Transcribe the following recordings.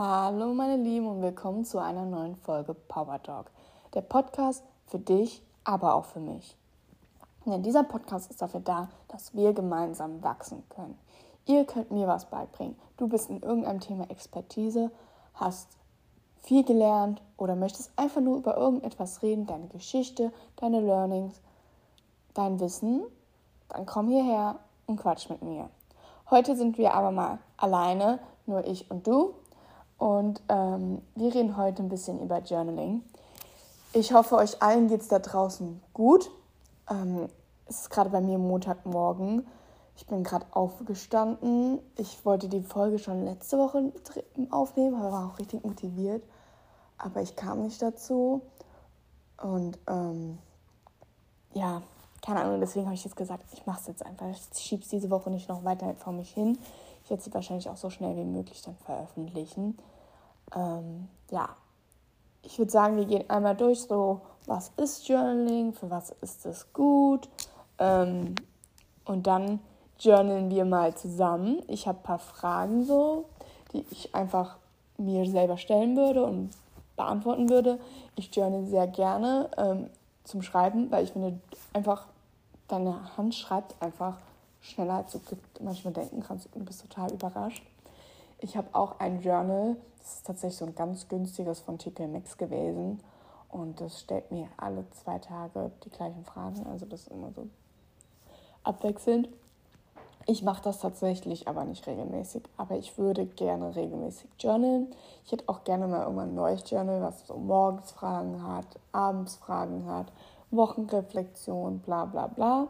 Hallo meine Lieben und willkommen zu einer neuen Folge Power Talk. Der Podcast für dich, aber auch für mich. Denn dieser Podcast ist dafür da, dass wir gemeinsam wachsen können. Ihr könnt mir was beibringen. Du bist in irgendeinem Thema Expertise, hast viel gelernt oder möchtest einfach nur über irgendetwas reden, deine Geschichte, deine Learnings, dein Wissen, dann komm hierher und quatsch mit mir. Heute sind wir aber mal alleine, nur ich und du. Und ähm, wir reden heute ein bisschen über Journaling. Ich hoffe, euch allen geht es da draußen gut. Ähm, es ist gerade bei mir Montagmorgen. Ich bin gerade aufgestanden. Ich wollte die Folge schon letzte Woche aufnehmen, aber war auch richtig motiviert. Aber ich kam nicht dazu. Und ähm, ja, keine Ahnung, deswegen habe ich jetzt gesagt, ich mache es jetzt einfach. Ich schiebe es diese Woche nicht noch weiter vor mich hin. Ich werde sie wahrscheinlich auch so schnell wie möglich dann veröffentlichen. Ähm, ja, ich würde sagen, wir gehen einmal durch, so was ist Journaling, für was ist es gut. Ähm, und dann journalen wir mal zusammen. Ich habe ein paar Fragen so, die ich einfach mir selber stellen würde und beantworten würde. Ich journal sehr gerne ähm, zum Schreiben, weil ich finde einfach, deine Hand schreibt einfach schneller, als du manchmal denken kannst. Du bist total überrascht. Ich habe auch ein Journal, das ist tatsächlich so ein ganz günstiges von TK Max gewesen. Und das stellt mir alle zwei Tage die gleichen Fragen. Also das ist immer so abwechselnd. Ich mache das tatsächlich aber nicht regelmäßig. Aber ich würde gerne regelmäßig journalen. Ich hätte auch gerne mal irgendwann ein neues Journal, was so morgens Fragen hat, abends Fragen hat, Wochenreflexion, bla bla bla.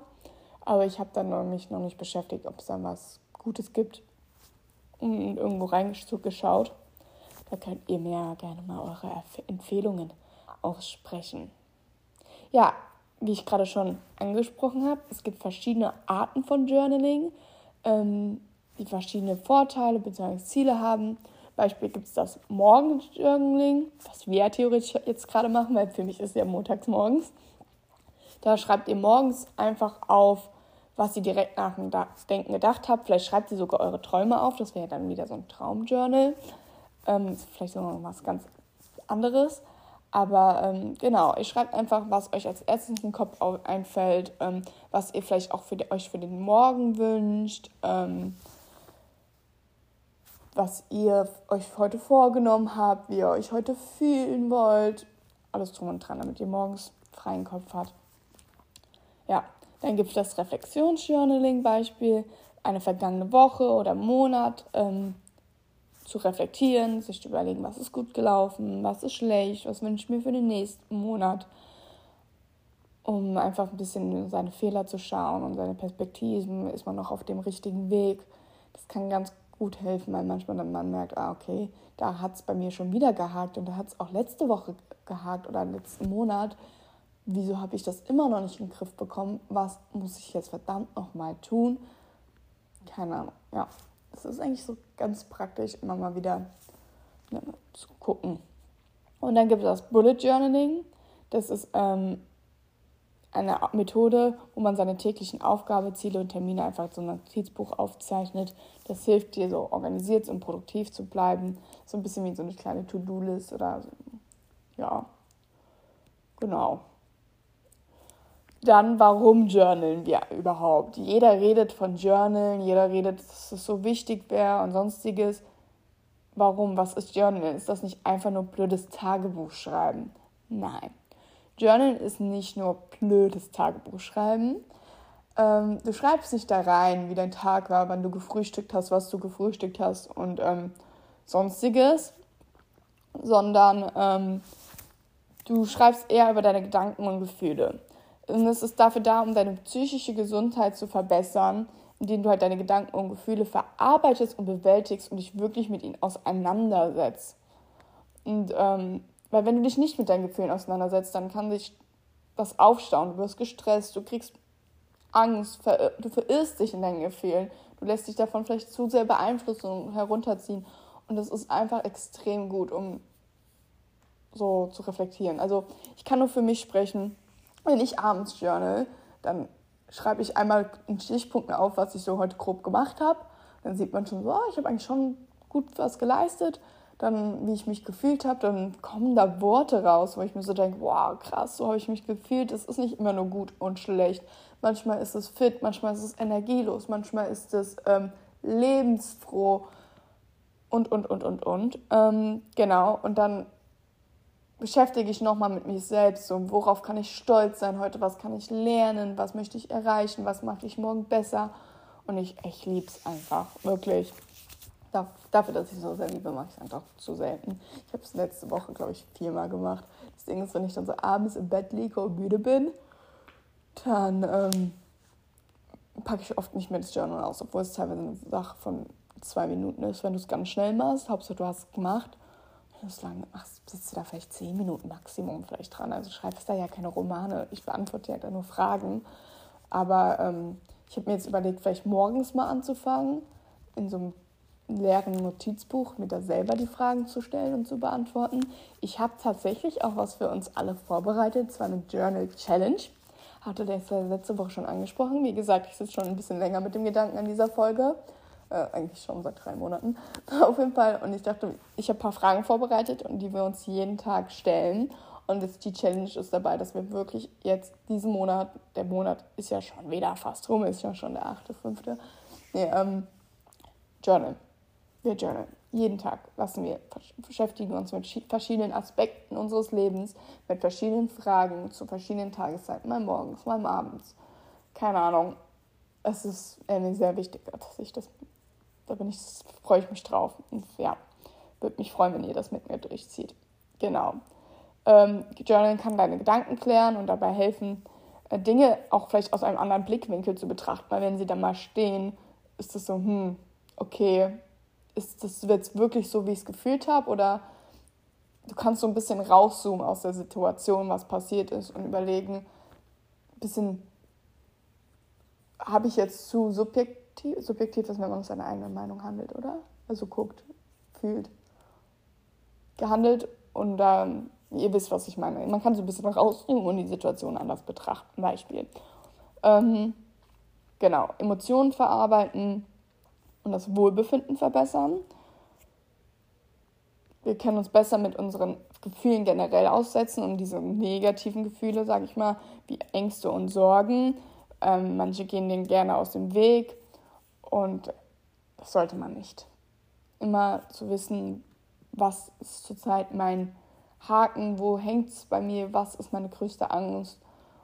Aber ich habe dann mich noch nicht beschäftigt, ob es da was Gutes gibt und irgendwo reingeschaut. Da könnt ihr mir gerne mal eure Empfehlungen aussprechen. Ja, wie ich gerade schon angesprochen habe, es gibt verschiedene Arten von Journaling, ähm, die verschiedene Vorteile bzw. Ziele haben. Beispiel gibt es das Morgenjournaling, was wir theoretisch jetzt gerade machen, weil für mich ist ja montags morgens. Da schreibt ihr morgens einfach auf, was ihr direkt nach dem Denken gedacht habt. Vielleicht schreibt ihr sogar eure Träume auf. Das wäre dann wieder so ein Traumjournal. Ähm, vielleicht sogar was ganz anderes. Aber ähm, genau, ihr schreibt einfach, was euch als erstes in den Kopf einfällt, ähm, was ihr vielleicht auch für euch für den Morgen wünscht, ähm, was ihr euch heute vorgenommen habt, wie ihr euch heute fühlen wollt. Alles drum und dran, damit ihr morgens freien Kopf habt. Ja, dann gibt es das Reflexionsjournaling-Beispiel, eine vergangene Woche oder Monat ähm, zu reflektieren, sich zu überlegen, was ist gut gelaufen, was ist schlecht, was wünsche ich mir für den nächsten Monat, um einfach ein bisschen seine Fehler zu schauen und seine Perspektiven, ist man noch auf dem richtigen Weg. Das kann ganz gut helfen, weil manchmal dann man merkt, ah, okay, da hat es bei mir schon wieder gehakt und da hat es auch letzte Woche gehakt oder letzten Monat wieso habe ich das immer noch nicht in den Griff bekommen? Was muss ich jetzt verdammt nochmal tun? Keine Ahnung. Ja, es ist eigentlich so ganz praktisch, immer mal wieder ja, zu gucken. Und dann gibt es das Bullet Journaling. Das ist ähm, eine Methode, wo man seine täglichen Aufgaben, Ziele und Termine einfach so ein Notizbuch aufzeichnet. Das hilft dir, so organisiert und produktiv zu bleiben. So ein bisschen wie so eine kleine To-Do-List oder so. Ja, genau. Dann, warum journalen wir überhaupt? Jeder redet von Journalen, jeder redet, dass es so wichtig wäre und sonstiges. Warum? Was ist Journalen? Ist das nicht einfach nur blödes Tagebuch schreiben? Nein. Journalen ist nicht nur blödes Tagebuch schreiben. Ähm, du schreibst nicht da rein, wie dein Tag war, wann du gefrühstückt hast, was du gefrühstückt hast und ähm, sonstiges, sondern ähm, du schreibst eher über deine Gedanken und Gefühle. Und es ist dafür da, um deine psychische Gesundheit zu verbessern, indem du halt deine Gedanken und Gefühle verarbeitest und bewältigst und dich wirklich mit ihnen auseinandersetzt. Und ähm, weil wenn du dich nicht mit deinen Gefühlen auseinandersetzt, dann kann sich das aufstauen. Du wirst gestresst, du kriegst Angst, ver du verirrst dich in deinen Gefühlen. Du lässt dich davon vielleicht zu sehr beeinflussen und herunterziehen. Und das ist einfach extrem gut, um so zu reflektieren. Also ich kann nur für mich sprechen wenn ich abends journal, dann schreibe ich einmal in Stichpunkten auf, was ich so heute grob gemacht habe. Dann sieht man schon so, oh, ich habe eigentlich schon gut was geleistet. dann wie ich mich gefühlt habe, dann kommen da Worte raus, wo ich mir so denke, wow, krass, so habe ich mich gefühlt. Es ist nicht immer nur gut und schlecht. Manchmal ist es fit, manchmal ist es energielos, manchmal ist es ähm, lebensfroh und, und, und, und, und. Ähm, genau, und dann beschäftige ich nochmal mit mir selbst, so worauf kann ich stolz sein heute, was kann ich lernen, was möchte ich erreichen, was mache ich morgen besser. Und ich, ich liebe es einfach, wirklich. Dafür, dass ich so sehr liebe, mache ich es einfach zu selten. Ich habe es letzte Woche, glaube ich, viermal gemacht. Das Ding ist, wenn ich dann so abends im Bett liege und müde bin, dann ähm, packe ich oft nicht mehr das Journal aus, obwohl es teilweise eine Sache von zwei Minuten ist, wenn du es ganz schnell machst. Hauptsache, du hast es gemacht. Lange machst, sitzt du da vielleicht zehn Minuten Maximum vielleicht dran. Also schreibst da ja keine Romane. Ich beantworte ja da nur Fragen. Aber ähm, ich habe mir jetzt überlegt, vielleicht morgens mal anzufangen, in so einem leeren Notizbuch, mir da selber die Fragen zu stellen und zu beantworten. Ich habe tatsächlich auch was für uns alle vorbereitet, zwar eine Journal Challenge. Hatte das letzte Woche schon angesprochen. Wie gesagt, ich sitze schon ein bisschen länger mit dem Gedanken an dieser Folge. Äh, eigentlich schon seit drei Monaten. Auf jeden Fall. Und ich dachte, ich habe ein paar Fragen vorbereitet und die wir uns jeden Tag stellen. Und jetzt die Challenge ist dabei, dass wir wirklich jetzt diesen Monat, der Monat ist ja schon wieder fast rum, ist ja schon der achte, fünfte, nee, ähm, Journal. Wir journalen. Jeden Tag lassen wir, beschäftigen uns mit verschiedenen Aspekten unseres Lebens, mit verschiedenen Fragen zu verschiedenen Tageszeiten, mal morgens, mal abends. Keine Ahnung. Es ist mir sehr wichtig, dass ich das, da bin ich, freue ich mich drauf. Und ja, würde mich freuen, wenn ihr das mit mir durchzieht. Genau. Ähm, Journalen kann deine Gedanken klären und dabei helfen, äh, Dinge auch vielleicht aus einem anderen Blickwinkel zu betrachten. Weil wenn sie dann mal stehen, ist es so, hm, okay, ist das jetzt wirklich so, wie ich es gefühlt habe? Oder du kannst so ein bisschen rauszoomen aus der Situation, was passiert ist und überlegen, ein bisschen, habe ich jetzt zu subjektiv, subjektiv ist, wenn man seine eigene Meinung handelt, oder? Also guckt, fühlt, gehandelt und ähm, ihr wisst, was ich meine. Man kann so ein bisschen rauszoomen und die Situation anders betrachten. Beispiel. Ähm, genau, Emotionen verarbeiten, und das Wohlbefinden verbessern. Wir können uns besser mit unseren Gefühlen generell aussetzen und diese negativen Gefühle, sage ich mal, wie Ängste und Sorgen. Ähm, manche gehen denen gerne aus dem Weg und das sollte man nicht. Immer zu wissen, was ist zurzeit mein Haken, wo hängt es bei mir, was ist meine größte Angst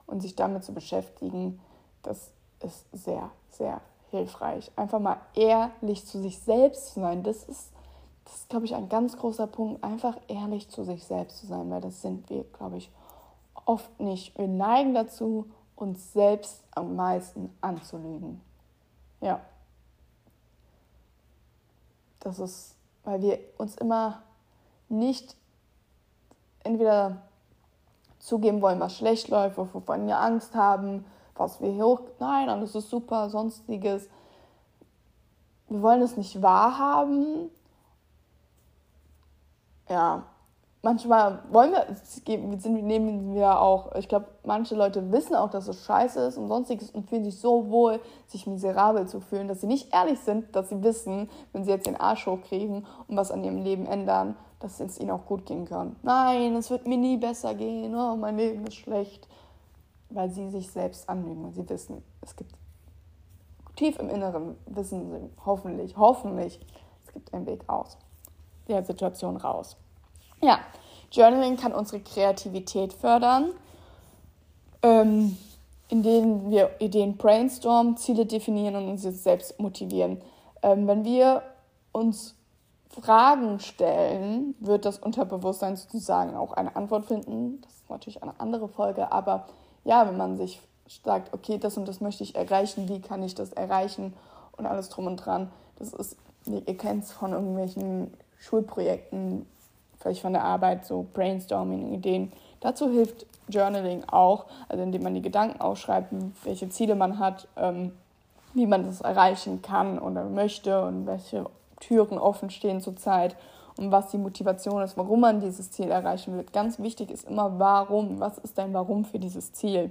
und sich damit zu beschäftigen, das ist sehr, sehr hilfreich. Einfach mal ehrlich zu sich selbst zu sein. Das ist, das ist, glaube ich, ein ganz großer Punkt. Einfach ehrlich zu sich selbst zu sein, weil das sind wir, glaube ich, oft nicht. Wir neigen dazu, uns selbst am meisten anzulügen. Ja. Das ist, weil wir uns immer nicht entweder zugeben wollen, was schlecht läuft, wovon wir Angst haben, was wir hoch, nein, alles ist super, sonstiges. Wir wollen es nicht wahrhaben. Ja, manchmal wollen wir, sind, nehmen wir auch, ich glaube, manche Leute wissen auch, dass es scheiße ist und sonstiges und fühlen sich so wohl, sich miserabel zu fühlen, dass sie nicht ehrlich sind, dass sie wissen, wenn sie jetzt den Arsch hochkriegen und was an ihrem Leben ändern, dass es ihnen auch gut gehen kann. Nein, es wird mir nie besser gehen, oh, mein Leben ist schlecht weil sie sich selbst anlügen. Und sie wissen, es gibt tief im Inneren, wissen sie hoffentlich, hoffentlich, es gibt einen Weg aus der Situation raus. Ja, Journaling kann unsere Kreativität fördern, ähm, indem wir Ideen brainstormen, Ziele definieren und uns selbst motivieren. Ähm, wenn wir uns Fragen stellen, wird das Unterbewusstsein sozusagen auch eine Antwort finden. Das ist natürlich eine andere Folge, aber ja, wenn man sich sagt, okay, das und das möchte ich erreichen, wie kann ich das erreichen und alles drum und dran. Das ist, ihr kennt es von irgendwelchen Schulprojekten, vielleicht von der Arbeit, so Brainstorming, Ideen. Dazu hilft Journaling auch, also indem man die Gedanken aufschreibt, welche Ziele man hat, ähm, wie man das erreichen kann oder möchte und welche Türen offen stehen zurzeit und was die Motivation ist, warum man dieses Ziel erreichen will. Ganz wichtig ist immer, warum. Was ist dein Warum für dieses Ziel?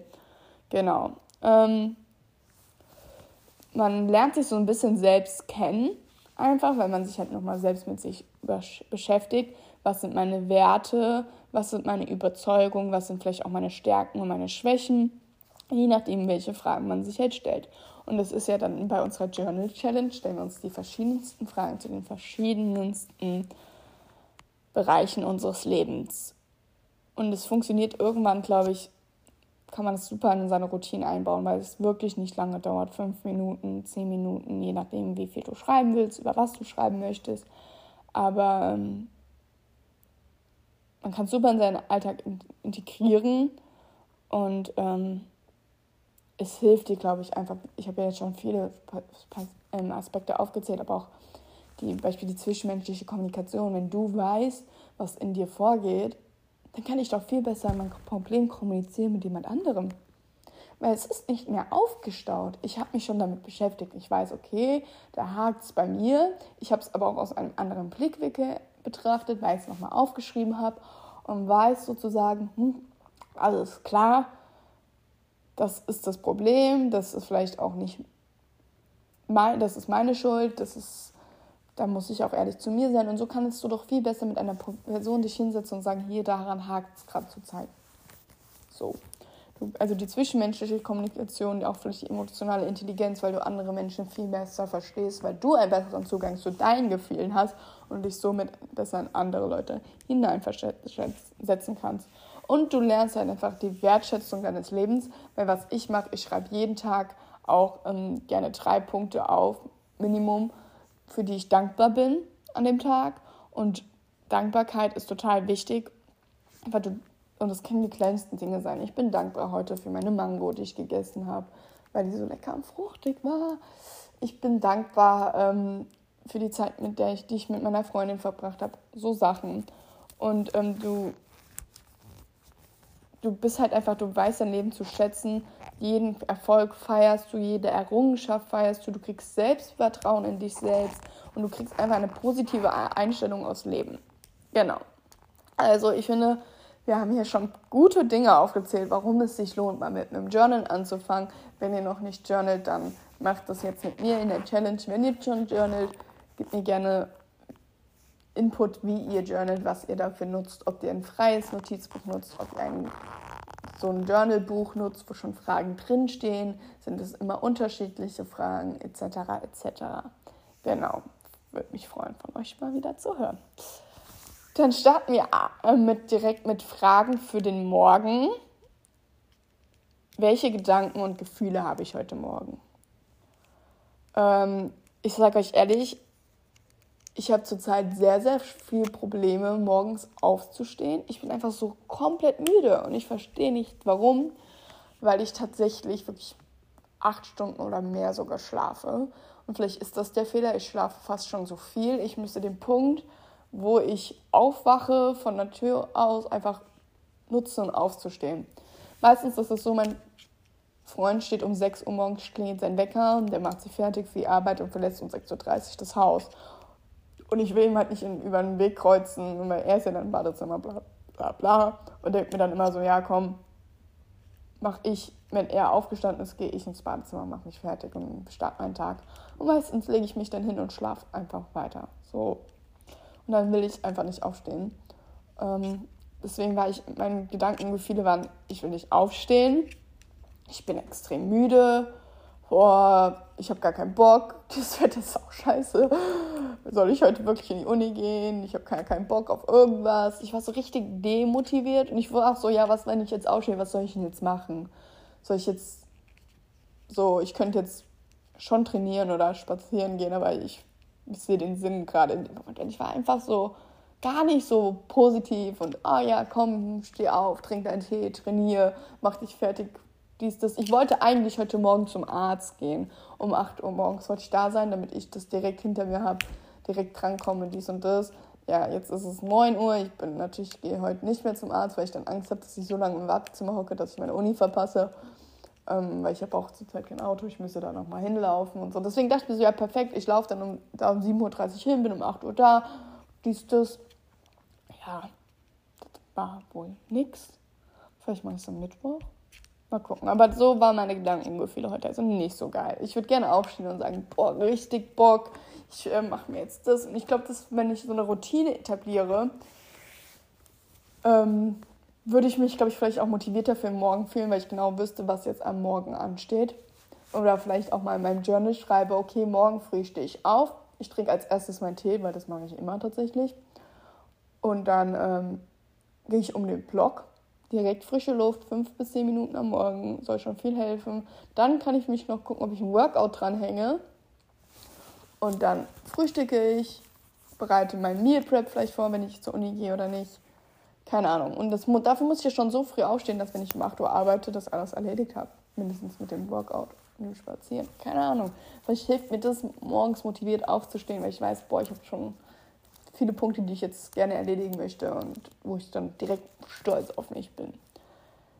Genau. Ähm, man lernt sich so ein bisschen selbst kennen Einfach, weil man sich halt nochmal selbst mit sich beschäftigt. Was sind meine Werte? Was sind meine Überzeugungen? Was sind vielleicht auch meine Stärken und meine Schwächen? Je nachdem, welche Fragen man sich halt stellt. Und das ist ja dann bei unserer Journal Challenge, stellen wir uns die verschiedensten Fragen zu den verschiedensten Bereichen unseres Lebens. Und es funktioniert irgendwann, glaube ich, kann man es super in seine Routine einbauen, weil es wirklich nicht lange dauert. Fünf Minuten, zehn Minuten, je nachdem, wie viel du schreiben willst, über was du schreiben möchtest. Aber ähm, man kann es super in seinen Alltag integrieren und ähm, es hilft dir, glaube ich, einfach. Ich habe ja jetzt schon viele ähm, Aspekte aufgezählt, aber auch die Beispiel die zwischenmenschliche Kommunikation. Wenn du weißt, was in dir vorgeht, dann kann ich doch viel besser mein Problem kommunizieren mit jemand anderem. Weil es ist nicht mehr aufgestaut. Ich habe mich schon damit beschäftigt. Ich weiß, okay, da hakt es bei mir. Ich habe es aber auch aus einem anderen Blickwinkel betrachtet, weil ich es nochmal aufgeschrieben habe und weiß sozusagen, hm, alles klar, das ist das Problem, das ist vielleicht auch nicht mein, das ist meine Schuld, das ist, da muss ich auch ehrlich zu mir sein. Und so kannst du doch viel besser mit einer Person dich hinsetzen und sagen, hier, daran hakt es gerade zur Zeit. So. Also die zwischenmenschliche Kommunikation, auch vielleicht die emotionale Intelligenz, weil du andere Menschen viel besser verstehst, weil du einen besseren Zugang zu deinen Gefühlen hast und dich somit besser in andere Leute hineinversetzen kannst. Und du lernst halt einfach die Wertschätzung deines Lebens, weil was ich mache, ich schreibe jeden Tag auch ähm, gerne drei Punkte auf, Minimum, für die ich dankbar bin an dem Tag. Und Dankbarkeit ist total wichtig, weil du, und das können die kleinsten Dinge sein. Ich bin dankbar heute für meine Mango, die ich gegessen habe, weil die so lecker und fruchtig war. Ich bin dankbar ähm, für die Zeit, mit der ich, die ich mit meiner Freundin verbracht habe. So Sachen. Und ähm, du du bist halt einfach, du weißt dein Leben zu schätzen. Jeden Erfolg feierst du, jede Errungenschaft feierst du. Du kriegst Selbstvertrauen in dich selbst und du kriegst einfach eine positive Einstellung aufs Leben. Genau. Also ich finde, wir haben hier schon gute Dinge aufgezählt, warum es sich lohnt, mal mit einem Journal anzufangen. Wenn ihr noch nicht journalt, dann macht das jetzt mit mir in der Challenge. Wenn ihr schon journalt, gebt mir gerne Input, wie ihr journalt, was ihr dafür nutzt, ob ihr ein freies Notizbuch nutzt, ob ihr ein, so ein Journalbuch nutzt, wo schon Fragen drinstehen, sind es immer unterschiedliche Fragen, etc. etc. Genau, würde mich freuen, von euch mal wieder zu hören. Dann starten wir äh, mit, direkt mit Fragen für den Morgen. Welche Gedanken und Gefühle habe ich heute Morgen? Ähm, ich sage euch ehrlich, ich habe zurzeit sehr, sehr viele Probleme, morgens aufzustehen. Ich bin einfach so komplett müde und ich verstehe nicht warum, weil ich tatsächlich wirklich acht Stunden oder mehr sogar schlafe. Und vielleicht ist das der Fehler, ich schlafe fast schon so viel. Ich müsste den Punkt, wo ich aufwache, von der Tür aus einfach nutzen, aufzustehen. Meistens ist es so, mein Freund steht um 6 Uhr morgens, klingelt sein Wecker, und der macht sich fertig für die Arbeit und verlässt um 6.30 Uhr das Haus. Und ich will ihm halt nicht in, über den Weg kreuzen, weil er ist ja dann im Badezimmer, bla bla bla. Und denkt mir dann immer so, ja komm, mach ich, wenn er aufgestanden ist, gehe ich ins Badezimmer, mach mich fertig und starte meinen Tag. Und meistens lege ich mich dann hin und schlafe einfach weiter. So. Und dann will ich einfach nicht aufstehen. Ähm, deswegen war ich, meine Gedankengefühle waren, ich will nicht aufstehen, ich bin extrem müde, boah, ich habe gar keinen Bock, das Wetter ist auch scheiße. Soll ich heute wirklich in die Uni gehen? Ich habe keinen, keinen Bock auf irgendwas. Ich war so richtig demotiviert und ich war auch so, ja, was, wenn ich jetzt aufstehe, was soll ich denn jetzt machen? Soll ich jetzt so, ich könnte jetzt schon trainieren oder spazieren gehen, aber ich, ich sehe den Sinn gerade in dem Moment. Ich war einfach so gar nicht so positiv und, oh ja, komm, steh auf, trink deinen Tee, trainiere, mach dich fertig, dies, das. Ich wollte eigentlich heute Morgen zum Arzt gehen. Um 8 Uhr morgens wollte ich da sein, damit ich das direkt hinter mir habe, direkt drankomme, dies und das. Ja, jetzt ist es 9 Uhr. Ich bin natürlich, gehe heute nicht mehr zum Arzt, weil ich dann Angst habe, dass ich so lange im Wartezimmer hocke, dass ich meine Uni verpasse. Ähm, weil ich habe auch zurzeit kein Auto, ich müsste da nochmal hinlaufen und so. Deswegen dachte ich mir so, ja perfekt, ich laufe dann um, da um 7.30 Uhr hin, bin um 8 Uhr da, dies, das. Ja, das war wohl nix. Vielleicht mache ich es am Mittwoch Mal gucken. Aber so waren meine Gedankengefühle heute. Also nicht so geil. Ich würde gerne aufstehen und sagen, boah, richtig Bock. Ich äh, mache mir jetzt das. Und ich glaube, dass wenn ich so eine Routine etabliere, ähm, würde ich mich, glaube ich, vielleicht auch motivierter für den Morgen fühlen, weil ich genau wüsste, was jetzt am Morgen ansteht. Oder vielleicht auch mal in meinem Journal schreibe, okay, morgen früh stehe ich auf. Ich trinke als erstes meinen Tee, weil das mache ich immer tatsächlich. Und dann ähm, gehe ich um den Block direkt frische Luft, fünf bis zehn Minuten am Morgen, soll schon viel helfen. Dann kann ich mich noch gucken, ob ich ein Workout dranhänge. Und dann frühstücke ich, bereite mein Meal Prep vielleicht vor, wenn ich zur Uni gehe oder nicht. Keine Ahnung. Und das, dafür muss ich ja schon so früh aufstehen, dass wenn ich um 8 Uhr arbeite, das alles erledigt habe. Mindestens mit dem Workout und dem Spazieren. Keine Ahnung. Vielleicht hilft mir das, morgens motiviert aufzustehen, weil ich weiß, boah, ich habe schon viele Punkte, die ich jetzt gerne erledigen möchte und wo ich dann direkt stolz auf mich bin.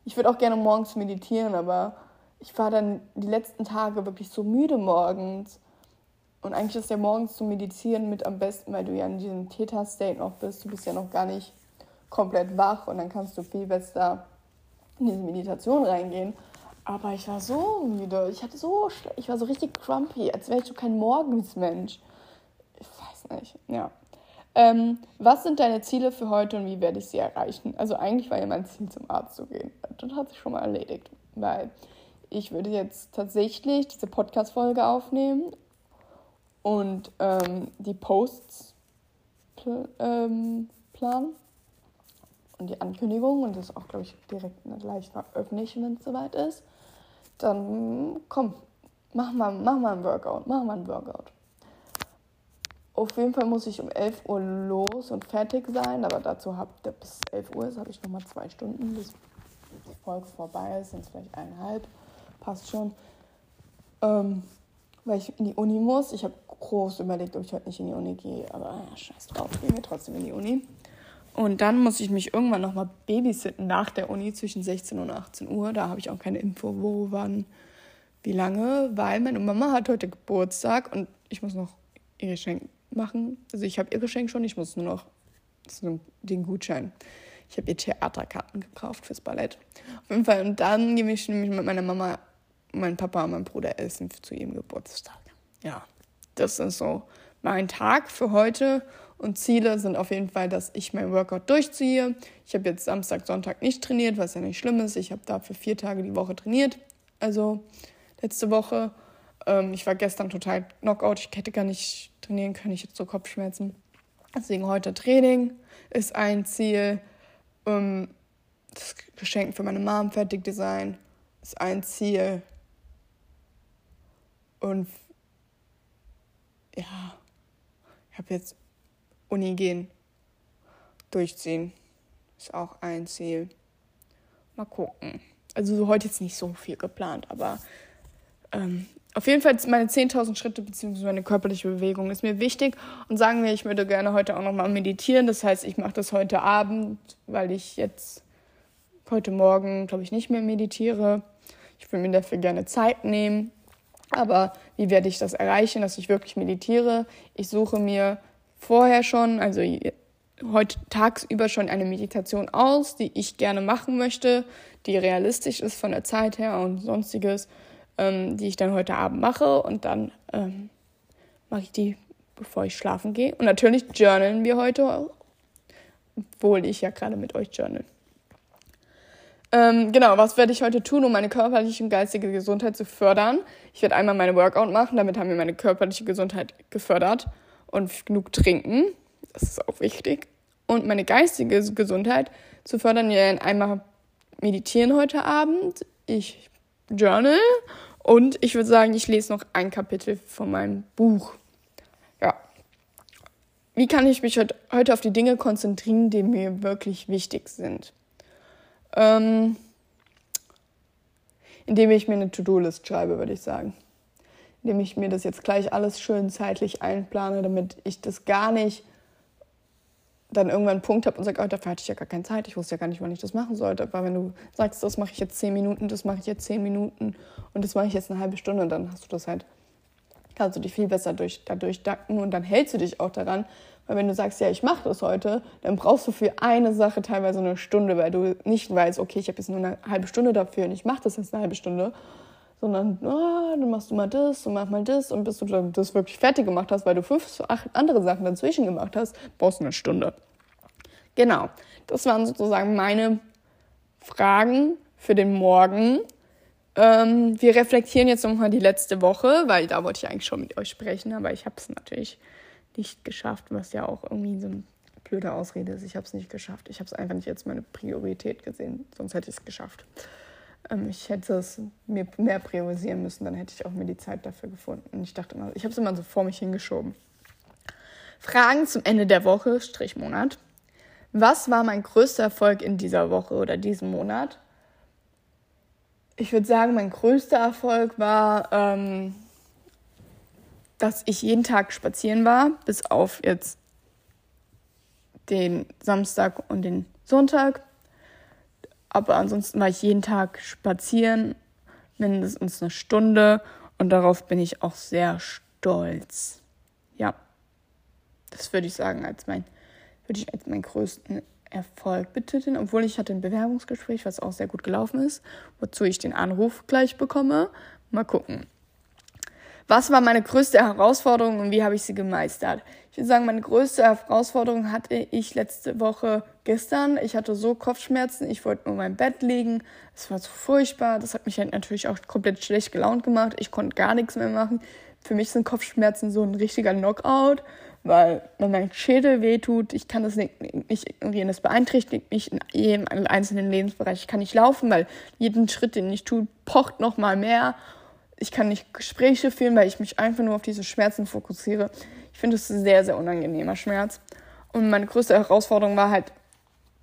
Ich würde auch gerne morgens meditieren, aber ich war dann die letzten Tage wirklich so müde morgens. Und eigentlich ist ja morgens zu meditieren mit am besten, weil du ja in diesem Theta-State noch bist. Du bist ja noch gar nicht komplett wach und dann kannst du viel besser in diese Meditation reingehen. Aber ich war so müde. Ich hatte so ich war so richtig crumpy, als wäre ich so kein Morgensmensch. Ich weiß nicht. Ja. Ähm, was sind deine Ziele für heute und wie werde ich sie erreichen? Also eigentlich war ja mein Ziel, zum Arzt zu gehen. Das hat sich schon mal erledigt, weil ich würde jetzt tatsächlich diese Podcast-Folge aufnehmen und ähm, die Posts pl ähm, planen und die Ankündigung und das auch, glaube ich, direkt gleich veröffentlichen, wenn es soweit ist. Dann komm, mach mal, mach mal ein Workout, mach mal ein Workout. Auf jeden Fall muss ich um 11 Uhr los und fertig sein, aber dazu habt ihr bis 11 Uhr ist, habe ich nochmal zwei Stunden, bis die Folge vorbei ist, sind es vielleicht eineinhalb, passt schon. Ähm, weil ich in die Uni muss. Ich habe groß überlegt, ob ich heute nicht in die Uni gehe, aber ja, scheiß drauf, gehen wir trotzdem in die Uni. Und dann muss ich mich irgendwann nochmal babysitten nach der Uni zwischen 16 und 18 Uhr. Da habe ich auch keine Info, wo, wann, wie lange, weil meine Mama hat heute Geburtstag und ich muss noch ihr Geschenk machen. Also ich habe ihr Geschenk schon, ich muss nur noch den Gutschein. Ich habe ihr Theaterkarten gekauft fürs Ballett. Auf jeden Fall. Und dann gehe ich nämlich mit meiner Mama, meinem Papa und meinem Bruder essen zu ihrem Geburtstag. Ja, das ist so mein Tag für heute. Und Ziele sind auf jeden Fall, dass ich mein Workout durchziehe. Ich habe jetzt Samstag, Sonntag nicht trainiert, was ja nicht schlimm ist. Ich habe dafür vier Tage die Woche trainiert. Also letzte Woche. Ähm, ich war gestern total Knockout. Ich hätte gar nicht trainieren können. Ich hatte so Kopfschmerzen. Deswegen heute Training ist ein Ziel. Ähm, das Geschenk für meine Mom fertig design ist ein Ziel. Und ja, ich habe jetzt Uni gehen, durchziehen. Ist auch ein Ziel. Mal gucken. Also heute jetzt nicht so viel geplant, aber ähm, auf jeden Fall meine 10.000 Schritte bzw. meine körperliche Bewegung ist mir wichtig. Und sagen wir, ich würde gerne heute auch nochmal meditieren. Das heißt, ich mache das heute Abend, weil ich jetzt heute Morgen, glaube ich, nicht mehr meditiere. Ich würde mir dafür gerne Zeit nehmen. Aber wie werde ich das erreichen, dass ich wirklich meditiere? Ich suche mir vorher schon, also heute tagsüber schon eine Meditation aus, die ich gerne machen möchte, die realistisch ist von der Zeit her und sonstiges ähm, die ich dann heute Abend mache und dann ähm, mache ich die, bevor ich schlafen gehe. Und natürlich journalen wir heute obwohl ich ja gerade mit euch journal. Ähm, genau, was werde ich heute tun, um meine körperliche und geistige Gesundheit zu fördern? Ich werde einmal meine Workout machen, damit haben wir meine körperliche Gesundheit gefördert und genug trinken. Das ist auch wichtig. Und meine geistige Gesundheit zu fördern, ja, einmal meditieren heute Abend. Ich Journal und ich würde sagen, ich lese noch ein Kapitel von meinem Buch. Ja. Wie kann ich mich heute auf die Dinge konzentrieren, die mir wirklich wichtig sind? Ähm, indem ich mir eine To-Do-List schreibe, würde ich sagen. Indem ich mir das jetzt gleich alles schön zeitlich einplane, damit ich das gar nicht dann irgendwann einen Punkt habe und sage, oh, dafür hatte ich ja gar keine Zeit, ich wusste ja gar nicht, wann ich das machen sollte. Aber wenn du sagst, das mache ich jetzt zehn Minuten, das mache ich jetzt zehn Minuten und das mache ich jetzt eine halbe Stunde, dann hast du das halt kannst du dich viel besser durch, dadurch dacken und dann hältst du dich auch daran. Weil wenn du sagst, ja, ich mache das heute, dann brauchst du für eine Sache teilweise eine Stunde, weil du nicht weißt, okay, ich habe jetzt nur eine halbe Stunde dafür und ich mache das jetzt eine halbe Stunde, sondern oh, dann machst du mal das und mach mal das und bis du das wirklich fertig gemacht hast, weil du fünf, acht andere Sachen dazwischen gemacht hast, brauchst du eine Stunde. Genau, das waren sozusagen meine Fragen für den Morgen. Ähm, wir reflektieren jetzt nochmal die letzte Woche, weil da wollte ich eigentlich schon mit euch sprechen, aber ich habe es natürlich nicht geschafft, was ja auch irgendwie so eine blöde Ausrede ist. Ich habe es nicht geschafft. Ich habe es einfach nicht als meine Priorität gesehen, sonst hätte ich es geschafft. Ähm, ich hätte es mir mehr priorisieren müssen, dann hätte ich auch mir die Zeit dafür gefunden. Ich dachte immer, ich habe es immer so vor mich hingeschoben. Fragen zum Ende der Woche, Strichmonat. Was war mein größter Erfolg in dieser Woche oder diesem Monat? ich würde sagen, mein größter Erfolg war, ähm, dass ich jeden Tag spazieren war, bis auf jetzt den Samstag und den Sonntag. Aber ansonsten war ich jeden Tag spazieren, mindestens eine Stunde. Und darauf bin ich auch sehr stolz. Ja, das würde ich sagen, als mein, würde ich als meinen größten Erfolg betiteln, obwohl ich hatte ein Bewerbungsgespräch, was auch sehr gut gelaufen ist, wozu ich den Anruf gleich bekomme. Mal gucken. Was war meine größte Herausforderung und wie habe ich sie gemeistert? Ich würde sagen, meine größte Herausforderung hatte ich letzte Woche gestern. Ich hatte so Kopfschmerzen, ich wollte nur in meinem Bett liegen. Es war so furchtbar. Das hat mich halt natürlich auch komplett schlecht gelaunt gemacht. Ich konnte gar nichts mehr machen. Für mich sind Kopfschmerzen so ein richtiger Knockout weil wenn mein Schädel wehtut, ich kann das nicht, nicht ignorieren. Das beeinträchtigt mich in jedem einzelnen Lebensbereich. Ich kann nicht laufen, weil jeden Schritt, den ich tue, pocht noch mal mehr. Ich kann nicht Gespräche führen, weil ich mich einfach nur auf diese Schmerzen fokussiere. Ich finde es sehr, sehr unangenehmer Schmerz. Und meine größte Herausforderung war halt,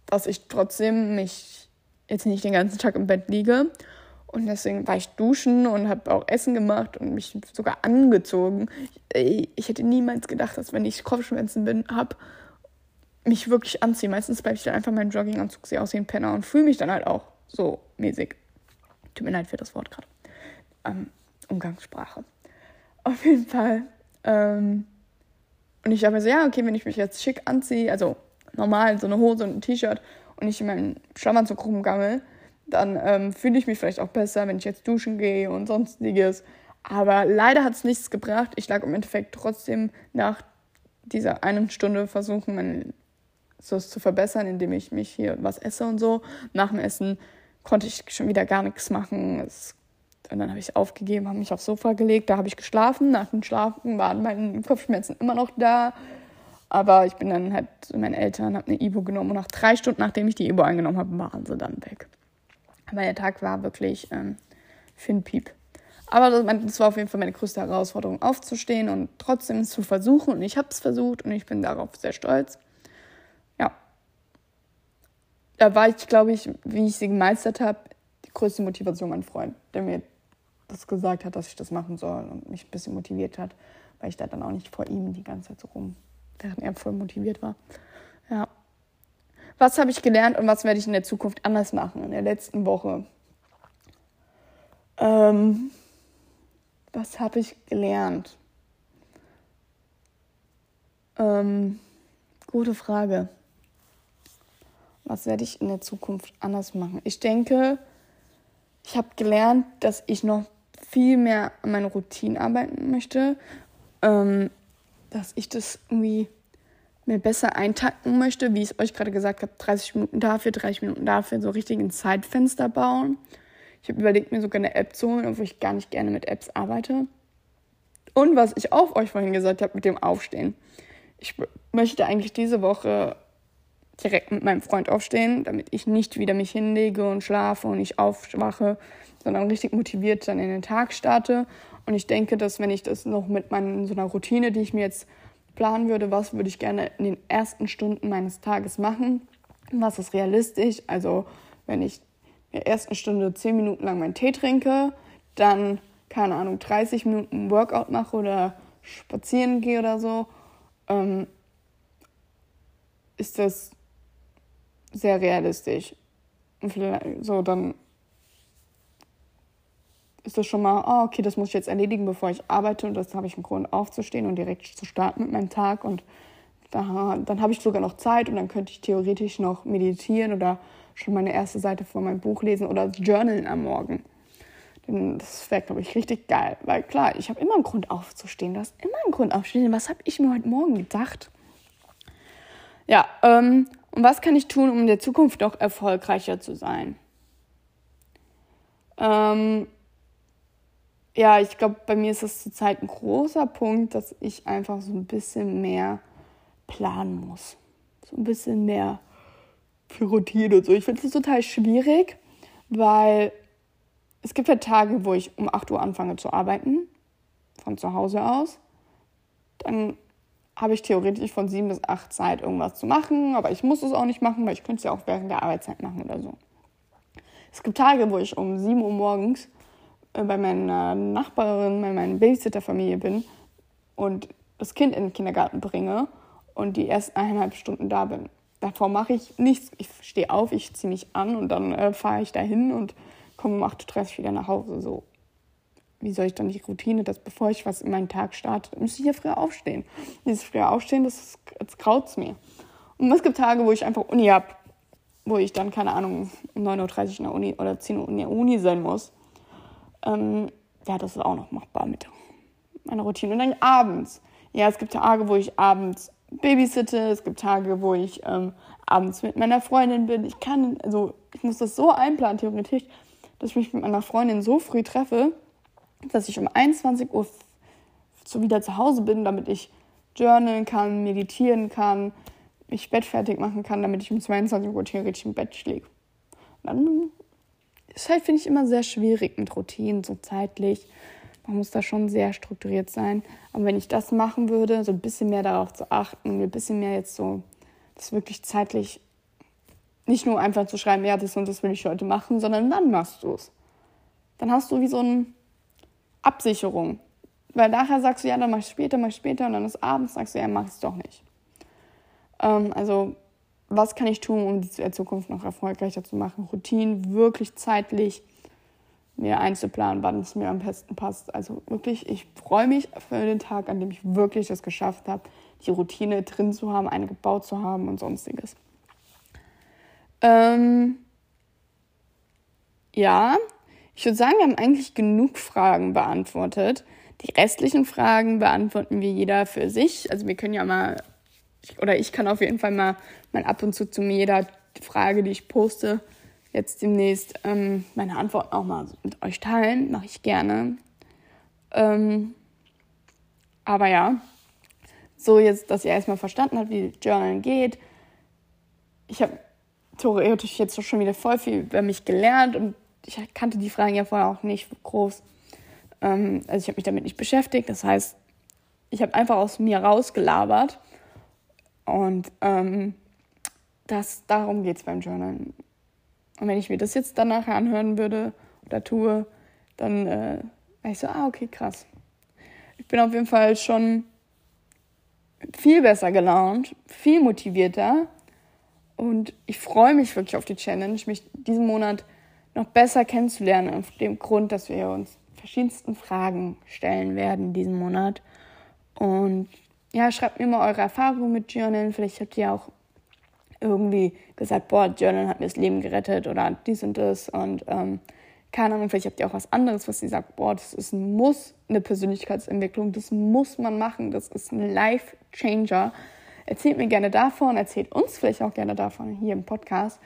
dass ich trotzdem mich jetzt nicht den ganzen Tag im Bett liege und deswegen war ich duschen und habe auch Essen gemacht und mich sogar angezogen. Ich, ich hätte niemals gedacht, dass wenn ich Kopfschmerzen bin, habe, mich wirklich anziehe. Meistens bleibe ich dann einfach meinen Jogginganzug, sehe aus wie ein Penner und fühle mich dann halt auch so mäßig. Tut mir leid für das Wort gerade. Ähm, Umgangssprache. Auf jeden Fall. Ähm, und ich habe so, ja, okay, wenn ich mich jetzt schick anziehe, also normal, so eine Hose und ein T-Shirt und ich in meinen Schlafanzug rumgammel, dann ähm, fühle ich mich vielleicht auch besser, wenn ich jetzt duschen gehe und sonstiges. Aber leider hat es nichts gebracht. Ich lag im Endeffekt trotzdem nach dieser einen Stunde versuchen, mein, so zu verbessern, indem ich mich hier was esse und so. Nach dem Essen konnte ich schon wieder gar nichts machen. Es, und dann habe ich aufgegeben, habe mich aufs Sofa gelegt, da habe ich geschlafen. Nach dem Schlafen waren meine Kopfschmerzen immer noch da. Aber ich bin dann halt zu meinen Eltern, habe eine Ibo genommen und nach drei Stunden, nachdem ich die Ibo eingenommen habe, waren sie dann weg. Aber der Tag war wirklich ähm, für einen Piep. Aber das war auf jeden Fall meine größte Herausforderung, aufzustehen und trotzdem zu versuchen. Und ich habe es versucht und ich bin darauf sehr stolz. Ja. Da war ich, glaube ich, wie ich sie gemeistert habe, die größte Motivation mein Freund, der mir das gesagt hat, dass ich das machen soll und mich ein bisschen motiviert hat, weil ich da dann auch nicht vor ihm die ganze Zeit so rum, während er voll motiviert war. Ja was habe ich gelernt und was werde ich in der Zukunft anders machen in der letzten Woche? Ähm, was habe ich gelernt? Ähm, gute Frage. Was werde ich in der Zukunft anders machen? Ich denke, ich habe gelernt, dass ich noch viel mehr an meiner Routine arbeiten möchte. Ähm, dass ich das irgendwie mir besser eintakten möchte, wie ich es euch gerade gesagt habe, 30 Minuten dafür, 30 Minuten dafür, so richtig ein Zeitfenster bauen. Ich habe überlegt, mir sogar eine App zu holen, obwohl ich gar nicht gerne mit Apps arbeite. Und was ich auch euch vorhin gesagt habe mit dem Aufstehen. Ich möchte eigentlich diese Woche direkt mit meinem Freund aufstehen, damit ich nicht wieder mich hinlege und schlafe und nicht aufwache, sondern richtig motiviert dann in den Tag starte. Und ich denke, dass wenn ich das noch mit meiner so einer Routine, die ich mir jetzt planen würde, was würde ich gerne in den ersten Stunden meines Tages machen, was ist realistisch. Also wenn ich in der ersten Stunde 10 Minuten lang meinen Tee trinke, dann, keine Ahnung, 30 Minuten Workout mache oder spazieren gehe oder so, ähm, ist das sehr realistisch. Und vielleicht so dann ist das schon mal, oh, okay, das muss ich jetzt erledigen, bevor ich arbeite und das habe ich einen Grund aufzustehen und direkt zu starten mit meinem Tag und da, dann habe ich sogar noch Zeit und dann könnte ich theoretisch noch meditieren oder schon meine erste Seite von meinem Buch lesen oder journalen am Morgen. Denn das wäre, glaube ich, richtig geil. Weil klar, ich habe immer einen Grund aufzustehen. Du hast immer einen Grund aufzustehen. Was habe ich mir heute Morgen gedacht? Ja, ähm, und was kann ich tun, um in der Zukunft noch erfolgreicher zu sein? Ähm, ja, ich glaube, bei mir ist das zurzeit ein großer Punkt, dass ich einfach so ein bisschen mehr planen muss. So ein bisschen mehr für Routine und so. Ich finde es total schwierig, weil es gibt ja Tage, wo ich um 8 Uhr anfange zu arbeiten, von zu Hause aus. Dann habe ich theoretisch von 7 bis 8 Zeit, irgendwas zu machen, aber ich muss es auch nicht machen, weil ich könnte es ja auch während der Arbeitszeit machen oder so. Es gibt Tage, wo ich um 7 Uhr morgens äh, bei meiner Nachbarin, bei meiner Babysitterfamilie bin und das Kind in den Kindergarten bringe und die erst eineinhalb Stunden da bin. Davor mache ich nichts. Ich stehe auf, ich ziehe mich an und dann äh, fahre ich dahin und komme um 8.30 Uhr wieder nach Hause. So, wie soll ich dann die Routine, dass bevor ich was in meinen Tag starte, müsste ich ja früher aufstehen. Dieses früher aufstehen, das, das kraut mir. Und es gibt Tage, wo ich einfach Uni habe, wo ich dann, keine Ahnung, um 9.30 Uhr in der Uni oder 10 Uhr in der Uni sein muss. Ähm, ja, das ist auch noch machbar mit meiner Routine. Und dann abends. Ja, es gibt Tage, wo ich abends babysitte, es gibt Tage, wo ich ähm, abends mit meiner Freundin bin. Ich kann, also ich muss das so einplanen, theoretisch, dass ich mich mit meiner Freundin so früh treffe, dass ich um 21 Uhr so wieder zu Hause bin, damit ich journalen kann, meditieren kann, mich bettfertig machen kann, damit ich um 22 Uhr theoretisch im Bett schläge. Dann ist halt, finde ich, immer sehr schwierig mit Routinen, so zeitlich. Man muss da schon sehr strukturiert sein. Aber wenn ich das machen würde, so ein bisschen mehr darauf zu achten, ein bisschen mehr jetzt so, das wirklich zeitlich nicht nur einfach zu schreiben, ja, das und das will ich heute machen, sondern wann machst du es? Dann hast du wie so eine Absicherung. Weil nachher sagst du, ja, dann mach ich später, mach ich später und dann ist abends, sagst du, ja, mach es doch nicht. Ähm, also, was kann ich tun, um die Zukunft noch erfolgreicher zu machen? Routinen wirklich zeitlich mir einzuplanen, wann es mir am besten passt. Also wirklich, ich freue mich für den Tag, an dem ich wirklich es geschafft habe, die Routine drin zu haben, eine gebaut zu haben und sonstiges. Ähm, ja, ich würde sagen, wir haben eigentlich genug Fragen beantwortet. Die restlichen Fragen beantworten wir jeder für sich. Also wir können ja mal, oder ich kann auf jeden Fall mal, mal ab und zu zu jeder Frage, die ich poste, jetzt demnächst ähm, meine Antworten auch mal mit euch teilen. Mache ich gerne. Ähm, aber ja, so jetzt, dass ihr erstmal verstanden habt, wie Journalen geht. Ich habe theoretisch jetzt schon wieder voll viel über mich gelernt und ich kannte die Fragen ja vorher auch nicht groß. Ähm, also ich habe mich damit nicht beschäftigt. Das heißt, ich habe einfach aus mir rausgelabert. Und ähm, das, darum geht es beim Journalen. Und wenn ich mir das jetzt danach anhören würde oder tue, dann äh, wäre ich so, ah, okay, krass. Ich bin auf jeden Fall schon viel besser gelaunt, viel motivierter. Und ich freue mich wirklich auf die Challenge, mich diesen Monat noch besser kennenzulernen, auf dem Grund, dass wir uns verschiedensten Fragen stellen werden diesen Monat. Und ja, schreibt mir mal eure Erfahrungen mit Journalen. Vielleicht habt ihr auch irgendwie gesagt, boah, Journal hat mir das Leben gerettet oder dies und das und ähm, keine Ahnung, vielleicht habt ihr auch was anderes, was ihr sagt, boah, das ist ein Muss, eine Persönlichkeitsentwicklung, das muss man machen, das ist ein Life-Changer. Erzählt mir gerne davon, erzählt uns vielleicht auch gerne davon hier im Podcast.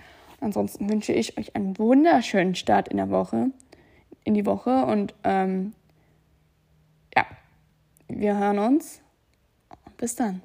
Ansonsten wünsche ich euch einen wunderschönen Start in der Woche, in die Woche und ähm, ja, wir hören uns. Bis dann.